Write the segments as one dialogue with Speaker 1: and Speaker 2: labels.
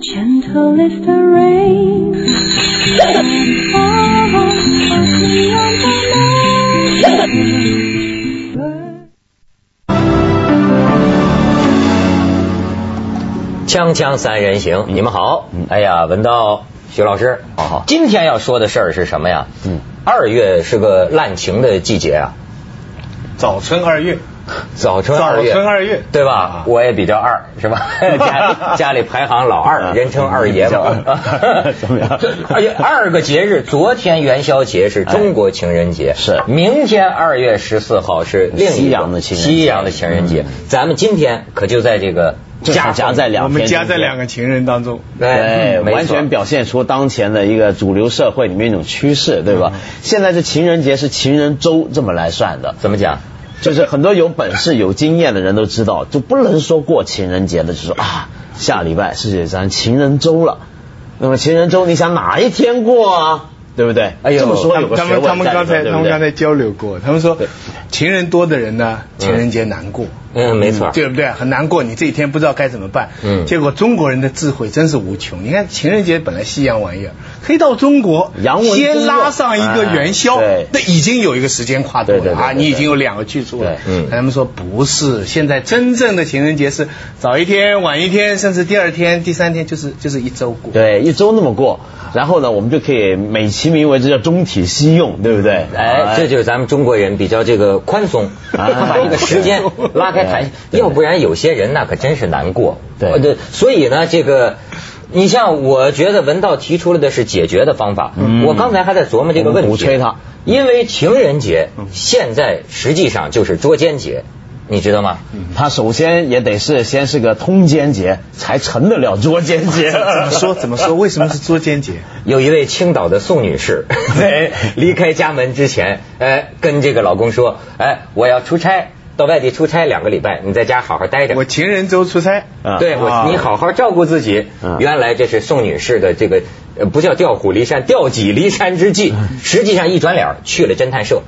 Speaker 1: Gentle is the rain. And fall softly on the mountain.
Speaker 2: 锵锵三人行，你们好。哎呀，文道徐老师，
Speaker 3: 好好
Speaker 2: 今天要说的事儿是什么呀？
Speaker 3: 嗯，
Speaker 2: 二月是个滥情的季节啊，
Speaker 4: 早春二月，
Speaker 2: 早春二月，
Speaker 4: 早春二月
Speaker 2: 对吧
Speaker 4: 啊？
Speaker 2: 我也比较二，是吧？家家里排行老二，人称二爷嘛。
Speaker 3: 怎么样
Speaker 2: 而且二个节日，昨天元宵节是中国情人节，
Speaker 3: 是
Speaker 2: 明天二月十四号是另一个
Speaker 3: 西洋的情人节
Speaker 2: 西洋的情人节。咱们今天可就在这个
Speaker 3: 夹夹在两
Speaker 4: 我们夹在两个情人当中。
Speaker 3: 完全表现出当前的一个主流社会里面一种趋势，对吧？现在这情人节是情人周这么来算的，
Speaker 2: 怎么讲？
Speaker 3: 就是很多有本事、有经验的人都知道，就不能说过情人节的，就说啊，下礼拜是咱情人周了。那么情人周你想哪一天过啊？对不对？
Speaker 2: 哎呦
Speaker 3: 这么说有个
Speaker 4: 他们他们刚才他们刚才交流过，他们说情人多的人呢，情人节难过。
Speaker 2: 嗯，没错。
Speaker 4: 对不对？很难过，你这一天不知道该怎么办。
Speaker 2: 嗯
Speaker 4: 结果中国人的智慧真是无穷。你看情人节本来西洋玩意儿，可以到中国，
Speaker 3: 洋文
Speaker 4: 先拉上一个元宵，那已经有一个时间跨度了啊，
Speaker 3: 对对对对对
Speaker 4: 你已经有两个去处了。
Speaker 2: 嗯
Speaker 4: 他们说不是，现在真正的情人节是早一天、晚一天，甚至第二天、第三天，就是就是一周过。
Speaker 3: 对，一周那么过，然后呢，我们就可以美其名为这叫中体西用，对不对？
Speaker 2: 哎，这就是咱们中国人比较这个宽松，
Speaker 3: 啊
Speaker 2: 他把这个时间拉开谈，要不然有些人那可真是难过。
Speaker 3: 对
Speaker 2: 呃对，所以呢，这个。你像，我觉得文道提出了的是解决的方法。
Speaker 3: 嗯
Speaker 2: 我刚才还在琢磨这个问题，
Speaker 3: 鼓吹他
Speaker 2: 因为情人节现在实际上就是捉奸节，你知道吗？
Speaker 3: 他首先也得是先是个通奸节，才成得了捉奸节。
Speaker 4: 怎么说？怎么说？为什么是捉奸节？
Speaker 2: 有一位青岛的宋女士，在 离开家门之前，哎，跟这个老公说，哎，我要出差，到外地出差两个礼拜，你在家好好待着。
Speaker 4: 我情人周出差。
Speaker 3: 啊
Speaker 2: 对我，
Speaker 4: 啊
Speaker 2: 你好好照顾自己。
Speaker 3: 嗯
Speaker 2: 原来这是宋女士的这个呃不叫调虎离山，调己离山之计。实际上一转脸去了侦探社，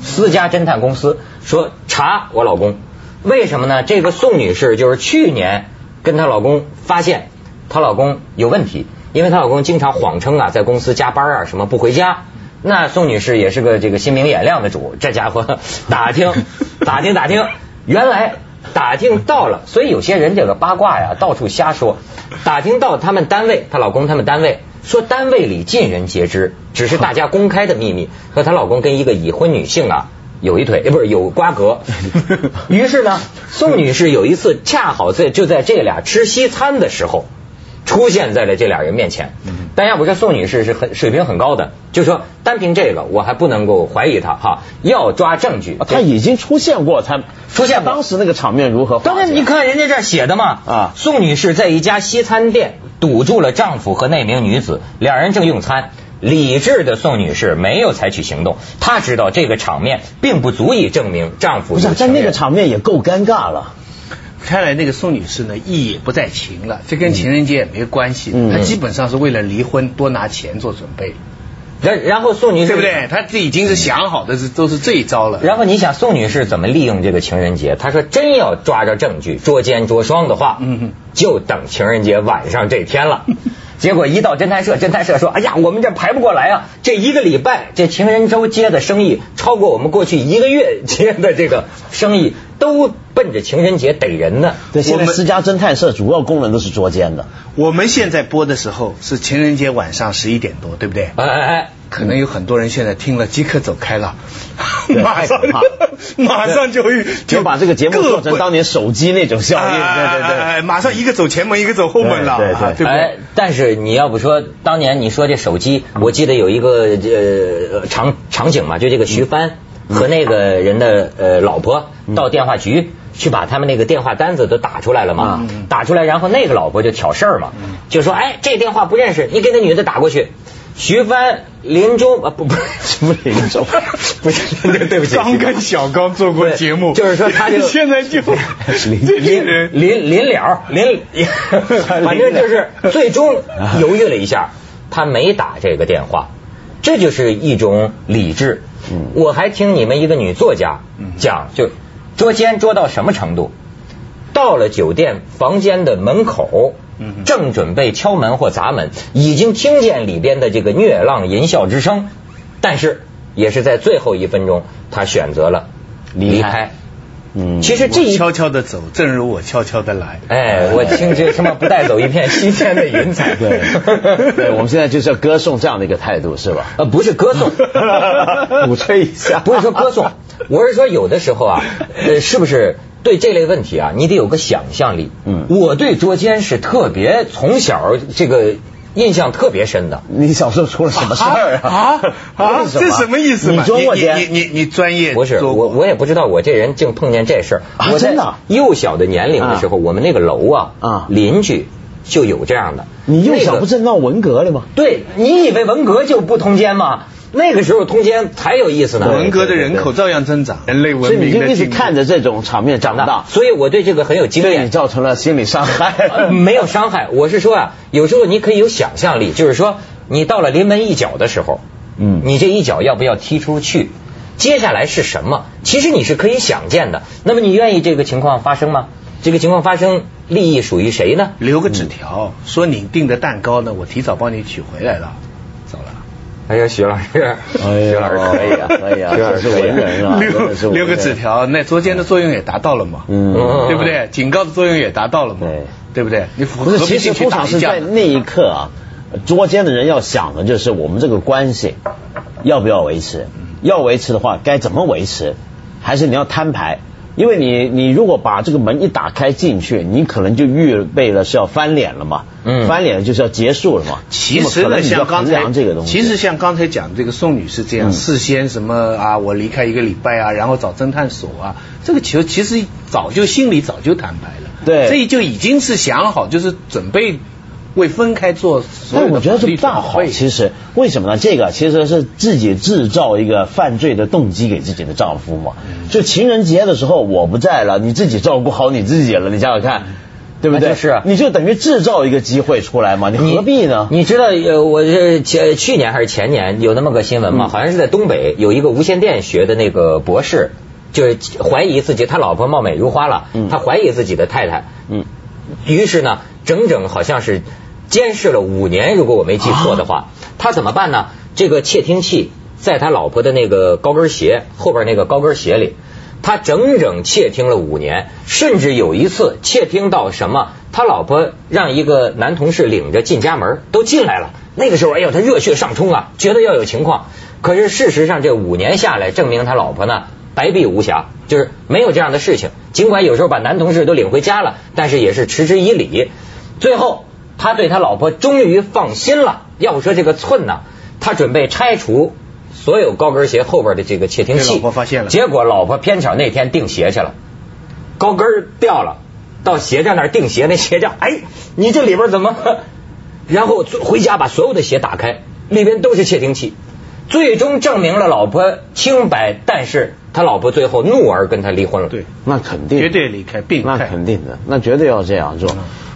Speaker 2: 私家侦探公司说查我老公，为什么呢？这个宋女士就是去年跟她老公发现她老公有问题，因为她老公经常谎称啊在公司加班啊什么不回家。那宋女士也是个这个心明眼亮的主，这家伙 打听 打听打听，原来打听到了，所以有些人这个八卦呀，到处瞎说。打听到他们单位，她老公他们单位说单位里尽人皆知，只是大家公开的秘密。和她老公跟一个已婚女性啊有一腿，呃不是有瓜葛。于是呢，宋女士有一次恰好在就在这俩吃西餐的时候。出现在了这俩人面前，但要不说宋女士是很水平很高的，就说单凭这个我还不能够怀疑她哈，要抓证据。
Speaker 3: 她已经出现过，才
Speaker 2: 出现过
Speaker 3: 当时那个场面如何化解？
Speaker 2: 当然，你看人家这儿写的嘛，
Speaker 3: 啊
Speaker 2: 宋女士在一家西餐店堵住了丈夫和那名女子，两人正用餐。理智的宋女士没有采取行动，她知道这个场面并不足以证明丈夫
Speaker 3: 不是
Speaker 2: 有情人
Speaker 3: 在那个场面也够尴尬了。
Speaker 4: 看来那个宋女士呢，意也不在情了，这跟情人节也没关系。
Speaker 3: 嗯
Speaker 4: 她基本上是为了离婚多拿钱做准备，
Speaker 2: 然然后宋女士
Speaker 4: 对不对？她这已经是想好的，是都是这一招了。
Speaker 2: 然后你想宋女士怎么利用这个情人节？她说真要抓着证据捉奸捉双的话，
Speaker 4: 嗯哼
Speaker 2: 就等情人节晚上这天了。结果一到侦探社，侦探社说：“哎呀，我们这排不过来啊！这一个礼拜，这情人周接的生意超过我们过去一个月接的这个生意，都奔着情人节逮人呢。
Speaker 3: 对，现在
Speaker 4: 我们
Speaker 3: 私家侦探社主要功能都是捉奸的。
Speaker 4: 我们现在播的时候是情人节晚上十一点多，对不对？
Speaker 2: 哎哎哎，
Speaker 4: 可能有很多人现在听了即刻走开了，马上 马上就会
Speaker 3: 就把这个节目做成当年手机那种效应，对对对。
Speaker 4: 哎，马上一个走前门，一个走后门了，
Speaker 3: 对对对
Speaker 4: 啊对
Speaker 2: 哎？，但是你要不说当年你说这手机，我记得有一个呃场场景嘛，就这个徐帆和那个人的呃老婆到电话局去把他们那个电话单子都打出来了嘛，
Speaker 4: 嗯。
Speaker 2: 打出来，然后那个老婆就挑事儿嘛，就说哎这电话不认识，你给那女的打过去。徐帆临终啊不 不什么临终，不是对对不起，
Speaker 4: 刚跟小刚做过节目，
Speaker 2: 就是说他就
Speaker 4: 现在就这些
Speaker 2: 临
Speaker 4: 人
Speaker 2: 临临了临，反正就是最终犹豫了一下，他没打这个电话，这就是一种理智。我还听你们一个女作家讲，就捉奸捉到什么程度？到了酒店房间的门口，
Speaker 4: 嗯
Speaker 2: 正准备敲门或砸门，已经听见里边的这个虐浪淫笑之声，但是也是在最后一分钟，他选择了离
Speaker 3: 开。嗯，
Speaker 2: 其实这一
Speaker 4: 悄悄的走，正如我悄悄的来。
Speaker 2: 哎，我听这什么不带走一片西天的云彩，
Speaker 3: 对，对，我们现在就是要歌颂这样的一个态度，是吧？
Speaker 2: 呃，不是歌颂，
Speaker 3: 鼓吹一下，
Speaker 2: 不是说歌颂，我是说有的时候啊，呃，是不是对这类问题啊，你得有个想象力。
Speaker 3: 嗯。
Speaker 2: 我对捉奸是特别从小这个印象特别深的。
Speaker 3: 你小时候出了什么事儿
Speaker 4: 啊 这什么意思嘛？
Speaker 3: 你装过奸？
Speaker 4: 你你你你专业
Speaker 2: 不是我，我也不知道我这人竟碰见这事儿。
Speaker 3: 真的啊
Speaker 2: 幼小的年龄的时候，我们那个楼啊，
Speaker 3: 啊
Speaker 2: 邻居就有这样的。
Speaker 3: 你幼小不是闹文革了吗？
Speaker 2: 对你以为文革就不通奸吗？那个时候通奸才有意思呢。
Speaker 4: 文革的人口照样增长，人类
Speaker 3: 所
Speaker 4: 文
Speaker 3: 以你就一直看着这种场面长大，
Speaker 2: 所以我对这个很有经验
Speaker 3: 对你。造成了心理伤
Speaker 2: 呃
Speaker 3: 害。
Speaker 2: 没有伤害，我是说啊，有时候你可以有想象力，就是说你到了临门一脚的时候，
Speaker 3: 嗯
Speaker 2: 你这一脚要不要踢出去？接下来是什么？其实你是可以想见的。那么你愿意这个情况发生吗？这个情况发生，利益属于谁呢？
Speaker 4: 留个纸条，说你订的蛋糕呢，我提早帮你取回来了。
Speaker 2: 哎呀，徐老师，
Speaker 3: 哎
Speaker 2: 徐老师可以啊，
Speaker 3: 可以啊，
Speaker 2: 徐老师
Speaker 3: 这是文人啊，
Speaker 4: 留留个纸，条，那捉奸的作用也达到了嘛，
Speaker 3: 嗯。
Speaker 2: 嗯
Speaker 4: 对不对？警告的作用也达到了嘛，
Speaker 3: 对
Speaker 4: 对不对？你何
Speaker 3: 不是，其实通常是？在那一刻啊，捉奸的人要想的就是我们这个关系要不要维持，要维持的话该怎么维持，还是你要摊牌？因为你你如果把这个门一打开进去，你可能就预备了是要翻脸了嘛，
Speaker 2: 嗯。
Speaker 3: 翻脸就是要结束了嘛。
Speaker 4: 其实呢，像刚才
Speaker 3: 量这个东西，
Speaker 4: 其实像刚才讲这个宋女士这样，
Speaker 3: 嗯。
Speaker 4: 事先什么啊，我离开一个礼拜啊，然后找侦探所啊，这个其实其实早就心里早就坦白了，
Speaker 3: 对。
Speaker 4: 这就已经是想好，就是准备为分开做所有的
Speaker 3: 但我觉得这不大好，其实为什么呢？这个其实是自己制造一个犯罪的动机给自己的丈夫嘛。
Speaker 4: 嗯
Speaker 3: 就情人节的时候我不在了，你自己照顾好你自己了，你想想看，对不对？
Speaker 2: 是啊
Speaker 3: 你就等于制造一个机会出来嘛，你何必呢？
Speaker 2: 你知道呃，我这前去年还是前年有那么个新闻嘛？
Speaker 3: 嗯
Speaker 2: 好像是在东北有一个无线电学的那个博士，就是怀疑自己他老婆貌美如花了，
Speaker 3: 嗯
Speaker 2: 他怀疑自己的太太，
Speaker 3: 嗯，
Speaker 2: 于是呢，整整好像是监视了五年，如果我没记错的话，
Speaker 3: 啊
Speaker 2: 他怎么办呢？这个窃听器在他老婆的那个高跟鞋后边那个高跟鞋里，他整整窃听了五年，甚至有一次窃听到什么，他老婆让一个男同事领着进家门，都进来了。那个时候，哎呦，他热血上冲啊，觉得要有情况。可是事实上，这五年下来，证明他老婆呢白璧无瑕，就是没有这样的事情。尽管有时候把男同事都领回家了，但是也是持之以理。最后，他对他老婆终于放心了。要不说这个寸呢，他准备拆除所有高跟鞋后边的这个窃听器。
Speaker 4: 老婆发现了
Speaker 2: 结果老婆偏巧那天订鞋去了，高跟掉了，到鞋匠那儿订鞋，那鞋匠哎，你这里边怎么？然后回家把所有的鞋打开，里边都是窃听器，最终证明了老婆清白，但是他老婆最后怒而跟他离婚了。
Speaker 4: 对，
Speaker 3: 那肯定
Speaker 4: 绝对离开病
Speaker 3: 那。肯定的，那绝对要这样做。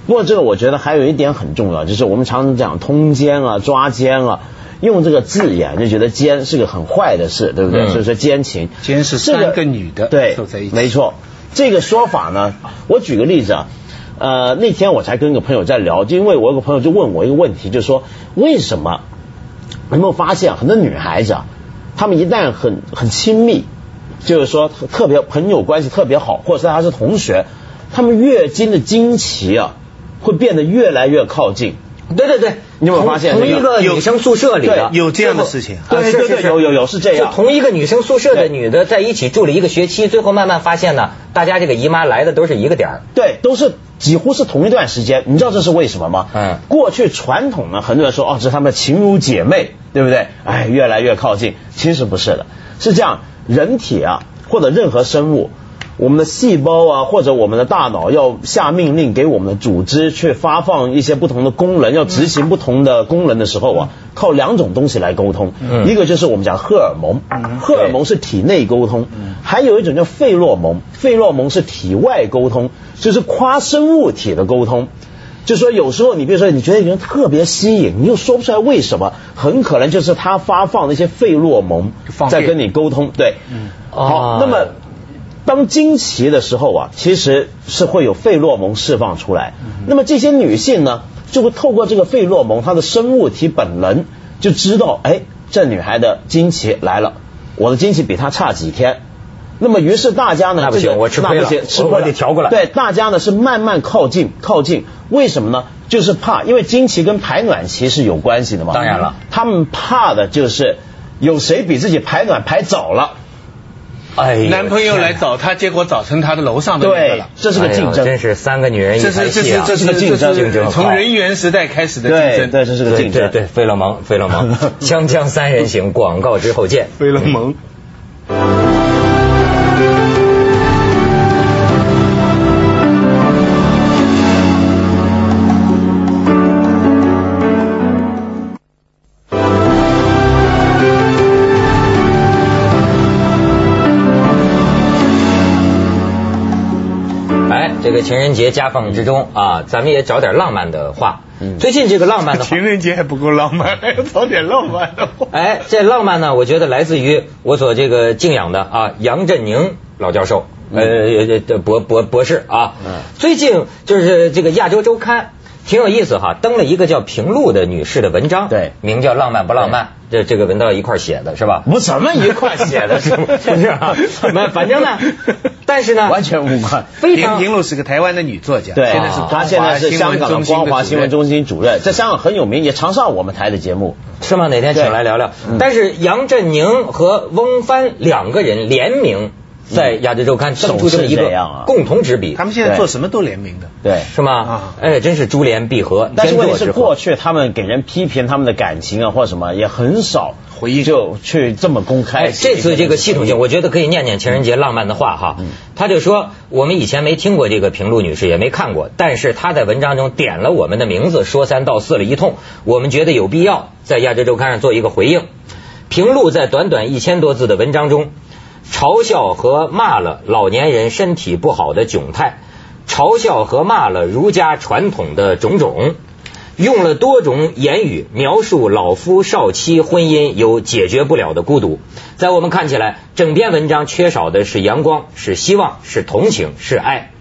Speaker 3: 不过这个我觉得还有一点很重要，就是我们常常讲通奸啊、抓奸啊，用这个字眼就觉得奸是个很坏的事，对不对？
Speaker 2: 嗯
Speaker 3: 所以说奸情，
Speaker 4: 奸是
Speaker 3: 这
Speaker 4: 三个女的
Speaker 3: 对没错。这个说法呢，我举个例子啊，呃，那天我才跟一个朋友在聊，就因为我有个朋友就问我一个问题，就是说为什么有没有发现很多女孩子啊，她们一旦很很亲密，就是说特别朋友关系特别好，或者是她是同学，她们月经的经期啊会变得越来越靠近。
Speaker 2: 对对对，
Speaker 3: 你有没有发现
Speaker 2: 同同一个女生宿舍里的
Speaker 4: 有这样的事情
Speaker 3: 对对对，有有有是这样。
Speaker 2: 就同一个女生宿舍的女的在一起住了一个学期，最后慢慢发现呢，大家这个姨妈来的都是一个点儿。
Speaker 3: 对，都是几乎是同一段时间。你知道这是为什么吗？
Speaker 2: 嗯
Speaker 3: 过去传统呢，很多人说哦，这是他们情如姐妹，对不对？哎，越来越靠近。其实不是的，是这样，人体啊，或者任何生物。我们的细胞啊，或者我们的大脑要下命令给我们的组织去发放一些不同的功能，要执行不同的功能的时候啊，靠两种东西来沟通。
Speaker 2: 嗯。
Speaker 3: 一个就是我们讲荷尔蒙，荷尔蒙是体内沟通，还有一种叫费洛蒙，费洛蒙是体外沟通，就是跨生物体的沟通。就是说，有时候你比如说，你觉得一个人特别吸引，你又说不出来为什么，很可能就是他发放那些费洛蒙在跟你沟通。对，好
Speaker 2: 哦，
Speaker 3: 那么当惊奇的时候啊，其实是会有费洛蒙释放出来。
Speaker 2: 嗯
Speaker 3: 那么这些女性呢，就会透过这个费洛蒙，她的生物体本能就知道，哎，这女孩的惊奇来了，我的惊奇比她差几天。那么于是大家呢，
Speaker 2: 那不行
Speaker 3: 这个
Speaker 2: 我吃亏了
Speaker 3: 那不行吃
Speaker 2: 我
Speaker 3: 亏了
Speaker 2: 我得调过来
Speaker 3: 对，大家呢是慢慢靠近靠近，为什么呢？就是怕，因为惊奇跟排卵期是有关系的嘛。
Speaker 2: 当然了，
Speaker 3: 他们怕的就是有谁比自己排卵排早了。
Speaker 2: 哎，
Speaker 4: 男朋友来找她，结果找成她的楼上的那个
Speaker 3: 对
Speaker 4: 了，。
Speaker 3: 这是个竞争。
Speaker 2: 哎真是三个女人一
Speaker 4: 这是这
Speaker 2: 台戏啊！
Speaker 4: 是这是
Speaker 3: 这是个竞争
Speaker 2: 竞争
Speaker 4: 从人猿时代开始的竞争，
Speaker 3: 对对，这是个竞争。
Speaker 2: 对对对，费洛蒙，费了蒙，锵锵三人行，广告之后见。
Speaker 4: 费了蒙。
Speaker 2: 个情人节夹缝之中啊，咱们也找点浪漫的话。
Speaker 3: 嗯
Speaker 2: 最近这个浪漫的话
Speaker 4: 情，人节还不够浪漫，还要找点浪漫的话。
Speaker 2: 哎，这浪漫呢，我觉得来自于我所这个敬仰的啊杨振宁老教授，呃，呃博博博士啊。
Speaker 3: 嗯
Speaker 2: 最近就是这个亚洲周刊挺有意思哈，登了一个叫平路的女士的文章，
Speaker 3: 对
Speaker 2: 名叫《浪漫不浪漫》，这这个文到一块儿写的是吧？
Speaker 3: 不什么一块写的，是不
Speaker 2: 不是啊，没 反正呢，但是呢，
Speaker 3: 完全无关。
Speaker 2: 非常
Speaker 4: 平平路是个台湾的女作家，
Speaker 3: 对，
Speaker 4: 现在是
Speaker 3: 她现在是香港的光华新闻
Speaker 4: 中
Speaker 3: 中心主任，在香港很有名，也常上我们台的节目。
Speaker 2: 是吗？哪天请来聊聊。
Speaker 3: 嗯
Speaker 2: 但是杨振宁和翁帆两个人联名在亚洲周刊登出这么一个共同执笔，
Speaker 4: 他们现在做什么都联名的。
Speaker 3: 对，
Speaker 2: 是吗
Speaker 4: 啊？
Speaker 2: 哎，真是珠联璧合，
Speaker 3: 但是问题是，过去他们给人批评他们的感情啊，或者什么，也很少
Speaker 4: 回应
Speaker 3: 就去这么公开
Speaker 2: 哎，。这次这个系统性，我觉得可以念念情人节浪漫的话哈。
Speaker 3: 嗯
Speaker 2: 他就说，我们以前没听过这个平路女士，也没看过，但是她在文章中点了我们的名字，说三道四了一通，我们觉得有必要在亚洲周刊上做一个回应。平路在短短一千多字的文章中，嘲笑和骂了老年人身体不好的窘态，嘲笑和骂了儒家传统的种种。用了多种言语描述老夫少妻婚姻有解决不了的孤独。在我们看起来，整篇文章缺少的是阳光，是希望，是同情，是爱。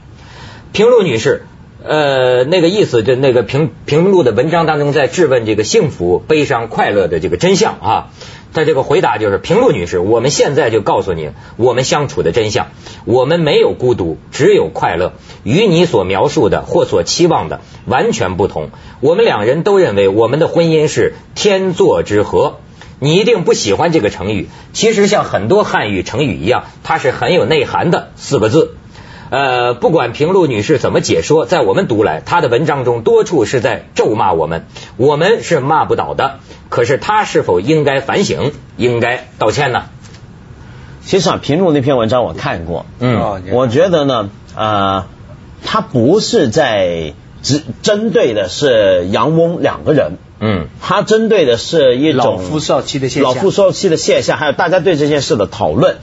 Speaker 2: 平路女士，呃，那个意思，就那个平平路的文章当中在质问这个幸福、悲伤、快乐的这个真相啊。他这个回答就是平路女士，我们现在就告诉你我们相处的真相，我们没有孤独，只有快乐，与你所描述的或所期望的完全不同。我们两人都认为我们的婚姻是天作之合。你一定不喜欢这个成语，其实像很多汉语成语一样，它是很有内涵的四个字。呃，不管平路女士怎么解说，在我们读来，她的文章中多处是在咒骂我们，我们是骂不倒的。可是她是否应该反省，应该道歉呢？
Speaker 3: 其实啊，平路那篇文章我看过，
Speaker 2: 嗯
Speaker 4: 哦
Speaker 3: 我觉得呢，呃，他不是在只针对的是杨翁两个人，
Speaker 2: 嗯
Speaker 3: 他针对的是一种
Speaker 4: 老夫少妻的现象
Speaker 3: 老夫少妻的现象，还有大家对这件事的讨论。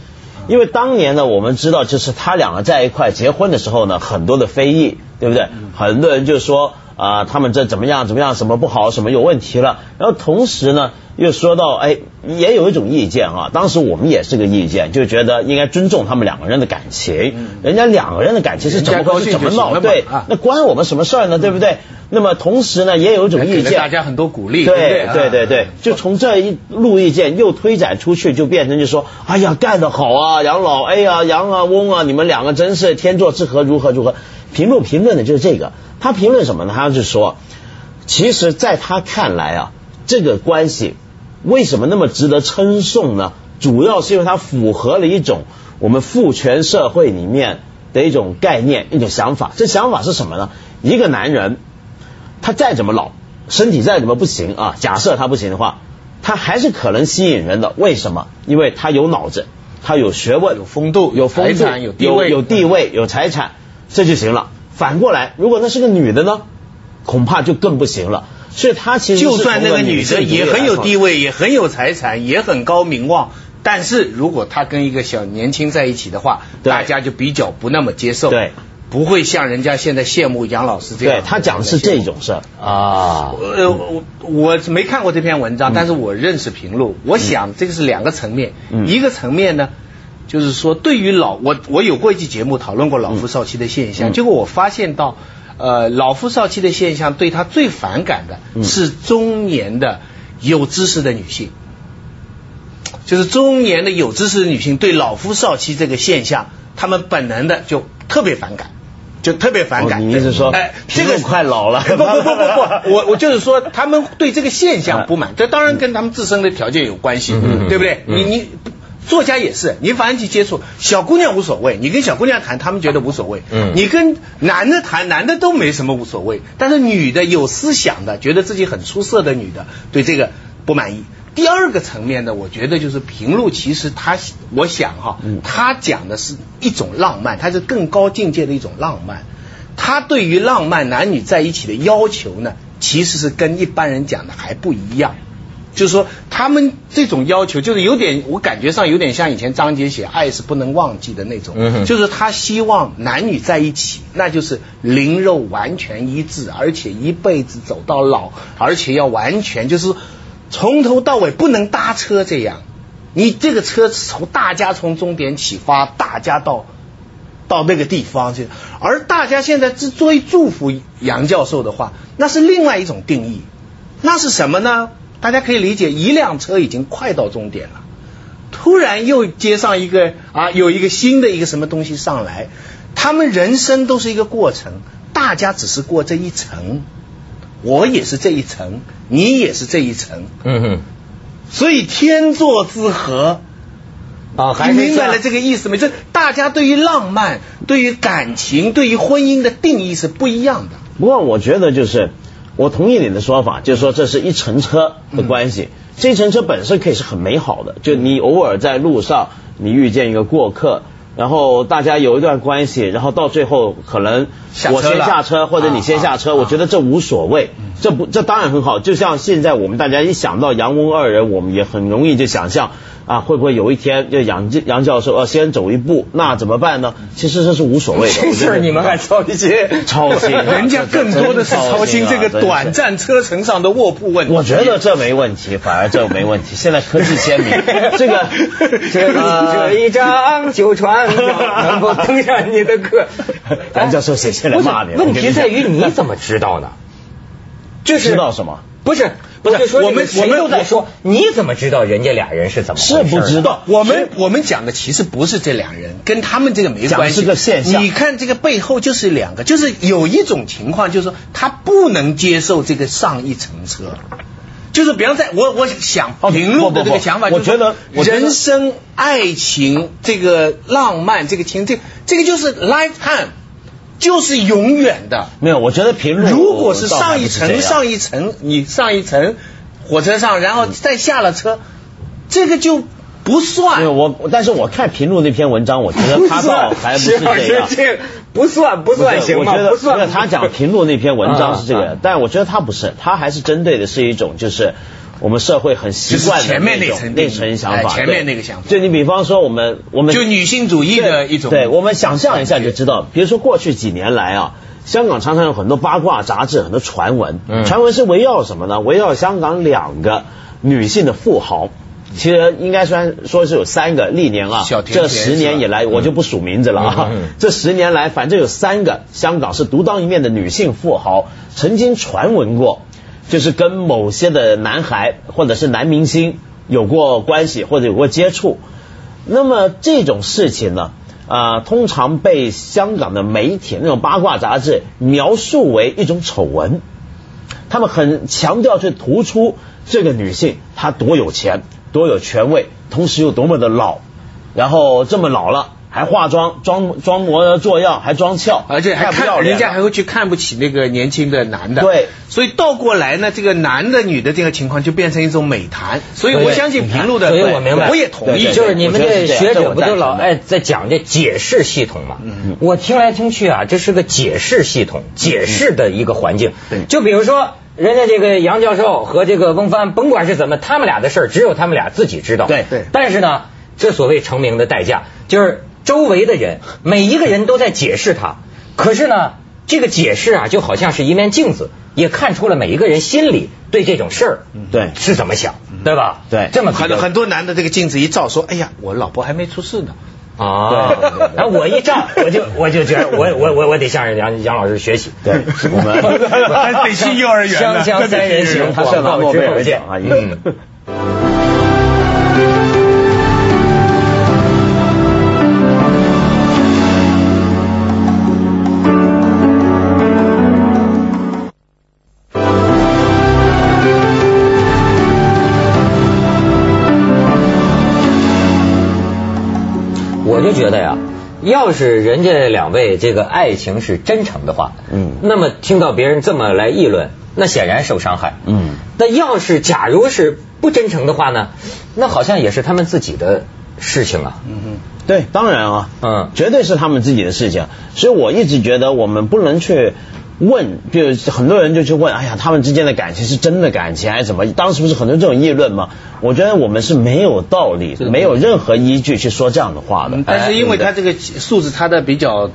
Speaker 3: 因为当年呢，我们知道，就是他两个在一块结婚的时候呢，很多的非议，对不对？很多人就说啊、他们这怎么样怎么样，什么不好，什么有问题了。然后同时呢，又说到，哎，也有一种意见啊，当时我们也是个意见，就觉得应该尊重他们两个人的感情，人家两个人的感情是怎么
Speaker 4: 高兴
Speaker 3: 怎么闹，对
Speaker 4: 啊，
Speaker 3: 那关我们什么事儿呢？对不对？那么同时呢，也有一种意见，
Speaker 4: 大家很多鼓励，
Speaker 3: 对
Speaker 4: 对？对
Speaker 3: 对对对，就从这一路意见又推展出去，就变成就说，哎呀，干得好啊，杨老，哎呀，杨啊，翁啊，你们两个真是天作之合，如何如何。评论评论的就是这个，他评论什么呢？他就说，其实在他看来啊，这个关系为什么那么值得称颂呢？主要是因为它符合了一种我们父权社会里面的一种概念、一种想法。这想法是什么呢？一个男人，他再怎么老，身体再怎么不行啊，假设他不行的话，他还是可能吸引人的。为什么？因为他有脑子，他有学问，
Speaker 4: 有风度
Speaker 3: 有风度，
Speaker 4: 财产有地位
Speaker 3: 有地位，有财产，这就行了。反过来，如果那是个女的呢，恐怕就更不行了。所以她其实
Speaker 4: 就算那个女的也很有地
Speaker 3: 位，
Speaker 4: 也很有财产，也很高名望，但是如果她跟一个小年轻在一起的话，大家就比较不那么接受，
Speaker 3: 对，
Speaker 4: 不会像人家现在羡慕杨老师这样。
Speaker 3: 对他讲的是这种事儿。
Speaker 2: 啊，
Speaker 4: 呃，我我没看过这篇文章，但是我认识平路。我想这个是两个层面，
Speaker 3: 嗯
Speaker 4: 一个层面呢，就是说对于老我我有过一期节目讨论过老夫少妻的现象，
Speaker 3: 嗯
Speaker 4: 结果我发现到呃老夫少妻的现象对他最反感的
Speaker 3: 嗯
Speaker 4: 是中年的有知识的女性。就是中年的有知识的女性对老夫少妻这个现象，她们本能的就特别反感，就特别反感。
Speaker 3: 哦你意思说
Speaker 4: 哎，
Speaker 3: 这个快老了
Speaker 4: 不不不不 不，我我就是说，他们对这个现象不满，这当然跟他们自身的条件有关系，对不对？
Speaker 2: 嗯
Speaker 4: 你你。作家也是，你反正去接触小姑娘无所谓，你跟小姑娘谈，他们觉得无所谓。
Speaker 2: 嗯
Speaker 4: 你跟男的谈，男的都没什么无所谓，但是女的有思想的，觉得自己很出色的女的，对这个不满意。第二个层面呢，我觉得就是平路，其实他，我想哈，他讲的是一种浪漫，它是更高境界的一种浪漫。他对于浪漫男女在一起的要求呢，其实是跟一般人讲的还不一样。就是说，他们这种要求，就是有点，我感觉上有点像以前张杰写《爱是不能忘记》的那种，就是他希望男女在一起，那就是灵肉完全一致，而且一辈子走到老，而且要完全就是从头到尾不能搭车这样。你这个车从大家从终点起发，大家到到那个地方去，而大家现在之所以祝福杨教授的话，那是另外一种定义，那是什么呢？大家可以理解，一辆车已经快到终点了，突然又接上一个啊，有一个新的一个什么东西上来，他们人生都是一个过程，大家只是过这一层，我也是这一层，你也是这一层，
Speaker 2: 嗯哼，
Speaker 4: 所以天作之合。
Speaker 2: 啊，还
Speaker 4: 明白了这个意思没？这大家对于浪漫、对于感情、对于婚姻的定义是不一样的。
Speaker 3: 不过我觉得就是，我同意你的说法，就是说这是一乘车的关系。这一乘车本身可以是很美好的，就你偶尔在路上你遇见一个过客，然后大家有一段关系，然后到最后可能我先下车或者你先下车，我觉得这无所谓，这不这当然很好。就像现在我们大家一想到杨翁二人，我们也很容易就想象。啊，会不会有一天就杨杨教授呃先走一步，那怎么办呢？其实这是无所谓的。
Speaker 2: 这事儿你们还操心？
Speaker 3: 操心啊，
Speaker 4: 人家更多的是操心这个短
Speaker 3: 暂。
Speaker 4: 车程上的卧铺问题。
Speaker 3: 我觉得这没问题，反而这没问题。现在科技先进，这个
Speaker 2: 这
Speaker 3: 个
Speaker 2: 这一张旧船票 能否登上你的课？
Speaker 3: 杨教授写信来骂你
Speaker 2: 问题在于你怎么知道呢？就是
Speaker 3: 知道什么？
Speaker 2: 不是
Speaker 4: 不是我们我们
Speaker 2: 都在说，你怎么知道人家俩人是怎么回事
Speaker 3: 是不知道。
Speaker 4: 我们我们讲的其实不是这俩人，跟他们这个没关系。
Speaker 3: 讲是个现象。
Speaker 4: 你看这个背后就是两个，就是有一种情况，就是说他不能接受这个上一层车。就是比方在我我想
Speaker 3: 哦
Speaker 4: 评论的这个想法，
Speaker 3: 我觉得
Speaker 4: 人生、爱情、这个浪漫、这个情，这这个就是 lifetime，就是永远的。
Speaker 3: 没有，我觉得平路
Speaker 4: 如果是上一层上一层，你上一层火车上，然后再下了车，这个就不
Speaker 3: 没
Speaker 4: 算
Speaker 3: 有。我，但是我看评论那篇文章，我觉得他倒还不是这样。
Speaker 2: 不算不算行吗
Speaker 3: 我觉？得
Speaker 2: 不算
Speaker 3: 没有他讲评论那篇文章是这个但我觉得他不是，他还是针对的是一种就是。我们社会很习惯
Speaker 4: 前面那
Speaker 3: 种
Speaker 4: 层
Speaker 3: 那层想法，
Speaker 4: 哎前面那个想法
Speaker 3: 就你比方说我们我们
Speaker 4: 就女性主义的一种
Speaker 3: 对，我们想象一下就知道，比如说过去几年来啊，香港常常有很多八卦杂志，很多传闻，
Speaker 2: 嗯
Speaker 3: 传闻是围绕什么呢？围绕香港两个女性的富豪。其实应该算说是有三个，历年啊，
Speaker 4: 小甜甜
Speaker 3: 这十年以来我就不数名字了啊。
Speaker 2: 嗯嗯嗯
Speaker 3: 这十年来，反正有三个香港是独当一面的女性富豪，曾经传闻过，就是跟某些的男孩或者是男明星有过关系或者有过接触。那么这种事情呢，啊、通常被香港的媒体那种八卦杂志描述为一种丑闻。他们很强调去突出这个女性她多有钱、多有权位，同时又多么的老，然后这么老了还化妆、装装模作样，还装俏，
Speaker 4: 而且还看人家还会去看不起那个年轻的男的，
Speaker 3: 对，
Speaker 4: 所以倒过来呢，这个男的女的这个情况就变成一种美谈，所以我相信平路的，
Speaker 2: 所以我明白，
Speaker 4: 我也同意，
Speaker 2: 就是你们这学者不都老爱在讲这解释系统嘛？
Speaker 4: 嗯。
Speaker 2: 我听来听去啊，这是个解释系统，解释的一个环境。
Speaker 4: 对。
Speaker 2: 就比如说。人家这个杨教授和这个翁帆，甭管是怎么，他们俩的事儿只有他们俩自己知道。
Speaker 3: 对
Speaker 4: 对。
Speaker 2: 但是呢，这所谓成名的代价，就是周围的人，每一个人都在解释他。可是呢，这个解释啊，就好像是一面镜子，也看出了每一个人心里对这种事儿，
Speaker 3: 对
Speaker 2: 是怎么想，对吧？
Speaker 3: 对
Speaker 2: 这么
Speaker 4: 很很多男的这个镜子一照，说，哎呀，我老婆还没出事呢。
Speaker 2: 啊，然后我一照，我就我就觉得我我我我得向杨杨老师学习。
Speaker 3: 对，我们
Speaker 4: 还得去幼儿园呢
Speaker 2: 香香三人行，
Speaker 3: 他是拿
Speaker 2: 广告
Speaker 3: 诺贝尔
Speaker 2: 之后见
Speaker 3: 奖啊，
Speaker 2: 嗯。觉得呀，要是人家两位这个爱情是真诚的话，
Speaker 3: 嗯
Speaker 2: 那么听到别人这么来议论，那显然受伤害。
Speaker 3: 嗯，
Speaker 2: 那要是假如是不真诚的话呢，那好像也是他们自己的事情啊。
Speaker 4: 嗯
Speaker 3: 对，当然啊，
Speaker 2: 嗯
Speaker 3: 绝对是他们自己的事情。所以我一直觉得我们不能去问，就很多人就去问，哎呀，他们之间的感情是真的感情还是怎么？当时不是很多这种议论吗？我觉得我们是没有道理，没有任何依据去说这样的话的。
Speaker 4: 嗯，但是因为他这个数字差的比较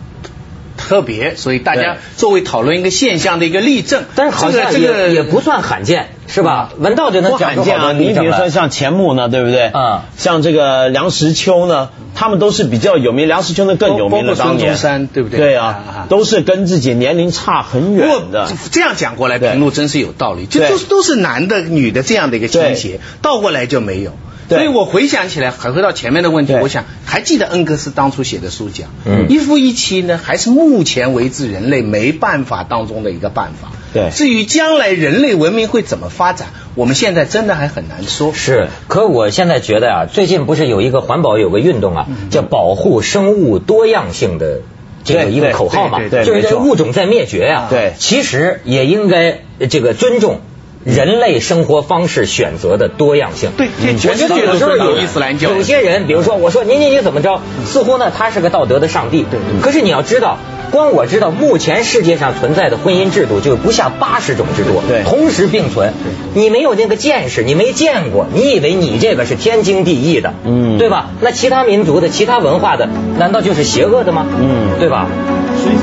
Speaker 4: 特别，所以大家作为讨论一个现象的一个例证。
Speaker 2: 但是好像也、
Speaker 4: 这个
Speaker 2: 也不算罕见，是吧？闻道就能讲
Speaker 3: 见啊！你比如说。像钱穆呢，对不对？
Speaker 2: 嗯
Speaker 3: 像这个梁实秋呢，他们都是比较有名。梁实秋呢更有名的，
Speaker 4: 包括孙
Speaker 3: 当年
Speaker 4: 中山对不对
Speaker 3: 对
Speaker 4: 啊
Speaker 3: 啊
Speaker 4: 啊，
Speaker 3: 都是跟自己年龄差很远的。
Speaker 4: 这样讲过来，
Speaker 3: 对
Speaker 4: 评论真是有道理，就都是都是男的女的这样的一个倾斜，倒过来就没有。
Speaker 3: 对。
Speaker 4: 所以我回想起来，还回到前面的问题，我想还记得恩格斯当初写的书讲，
Speaker 2: 嗯。
Speaker 4: 一夫一妻呢，还是目前为止人类没办法当中的一个办法。
Speaker 3: 对。
Speaker 4: 至于将来人类文明会怎么发展，我们现在真的还很难说。
Speaker 2: 是，可我现在觉得啊，最近不是有一个环保有个运动啊，
Speaker 3: 嗯。
Speaker 2: 叫保护生物多样性的这个一个口号嘛，就是这物种在灭绝呀、
Speaker 3: 对。
Speaker 2: 其实也应该呃这个尊重人类生活方式选择的多样性。
Speaker 4: 对这
Speaker 2: 我
Speaker 4: 全世界
Speaker 2: 觉得有时候有
Speaker 4: 伊斯兰教
Speaker 2: 有些人，比如说我说你你你怎么着，似乎呢他是个道德的上帝，
Speaker 4: 对对
Speaker 2: 可是你要知道。光我知道，目前世界上存在的婚姻制度就不下八十种之多，
Speaker 3: 对
Speaker 2: 同时并存。你没有那个见识，你没见过，你以为你这个是天经地义的，
Speaker 3: 嗯
Speaker 2: 对吧？那其他民族的、其他文化的，难道就是邪恶的吗？
Speaker 3: 嗯
Speaker 2: 对吧？
Speaker 3: 所以